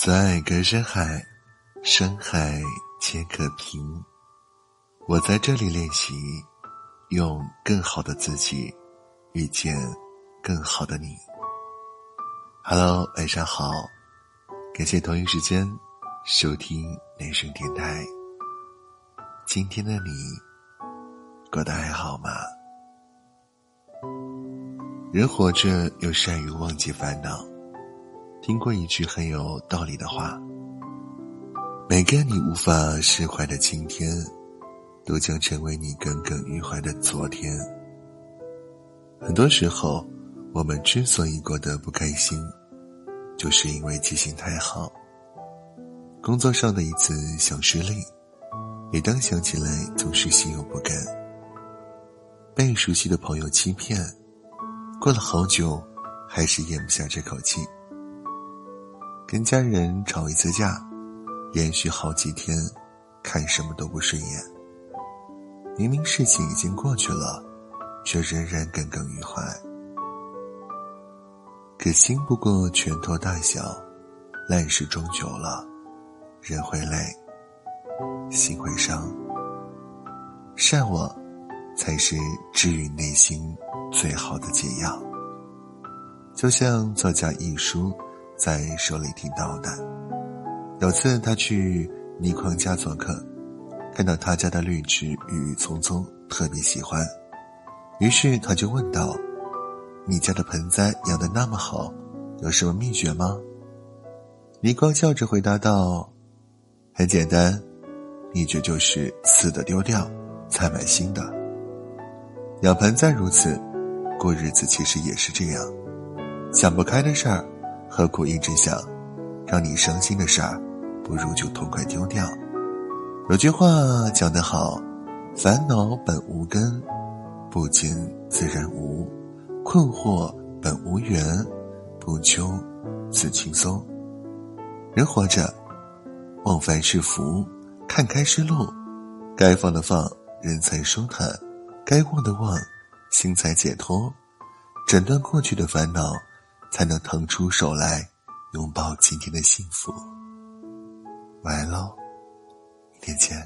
在隔山海，山海皆可平。我在这里练习，用更好的自己遇见更好的你。Hello，晚上好，感谢同一时间收听内声电台。今天的你过得还好吗？人活着又善于忘记烦恼。听过一句很有道理的话：每个你无法释怀的今天，都将成为你耿耿于怀的昨天。很多时候，我们之所以过得不开心，就是因为记性太好。工作上的一次小失利，每当想起来，总是心有不甘。被熟悉的朋友欺骗，过了好久，还是咽不下这口气。跟家人吵一次架，连续好几天，看什么都不顺眼。明明事情已经过去了，却仍然耿耿于怀。可心不过拳头大小，烂事终久了，人会累，心会伤。善忘，才是治愈内心最好的解药。就像作家一书。在手里听到的。有次他去倪匡家做客，看到他家的绿植郁郁葱葱，特别喜欢，于是他就问道：“你家的盆栽养的那么好，有什么秘诀吗？”倪匡笑着回答道：“很简单，秘诀就是死的丢掉，再买新的。养盆栽如此，过日子其实也是这样，想不开的事儿。”何苦一直想？让你伤心的事儿，不如就痛快丢掉。有句话讲得好：“烦恼本无根，不惊自然无；困惑本无缘，不究自轻松。”人活着，忘凡是福，看开是路。该放的放，人才舒坦；该忘的忘，心才解脱。斩断过去的烦恼。才能腾出手来，拥抱今天的幸福。晚安喽，明天见，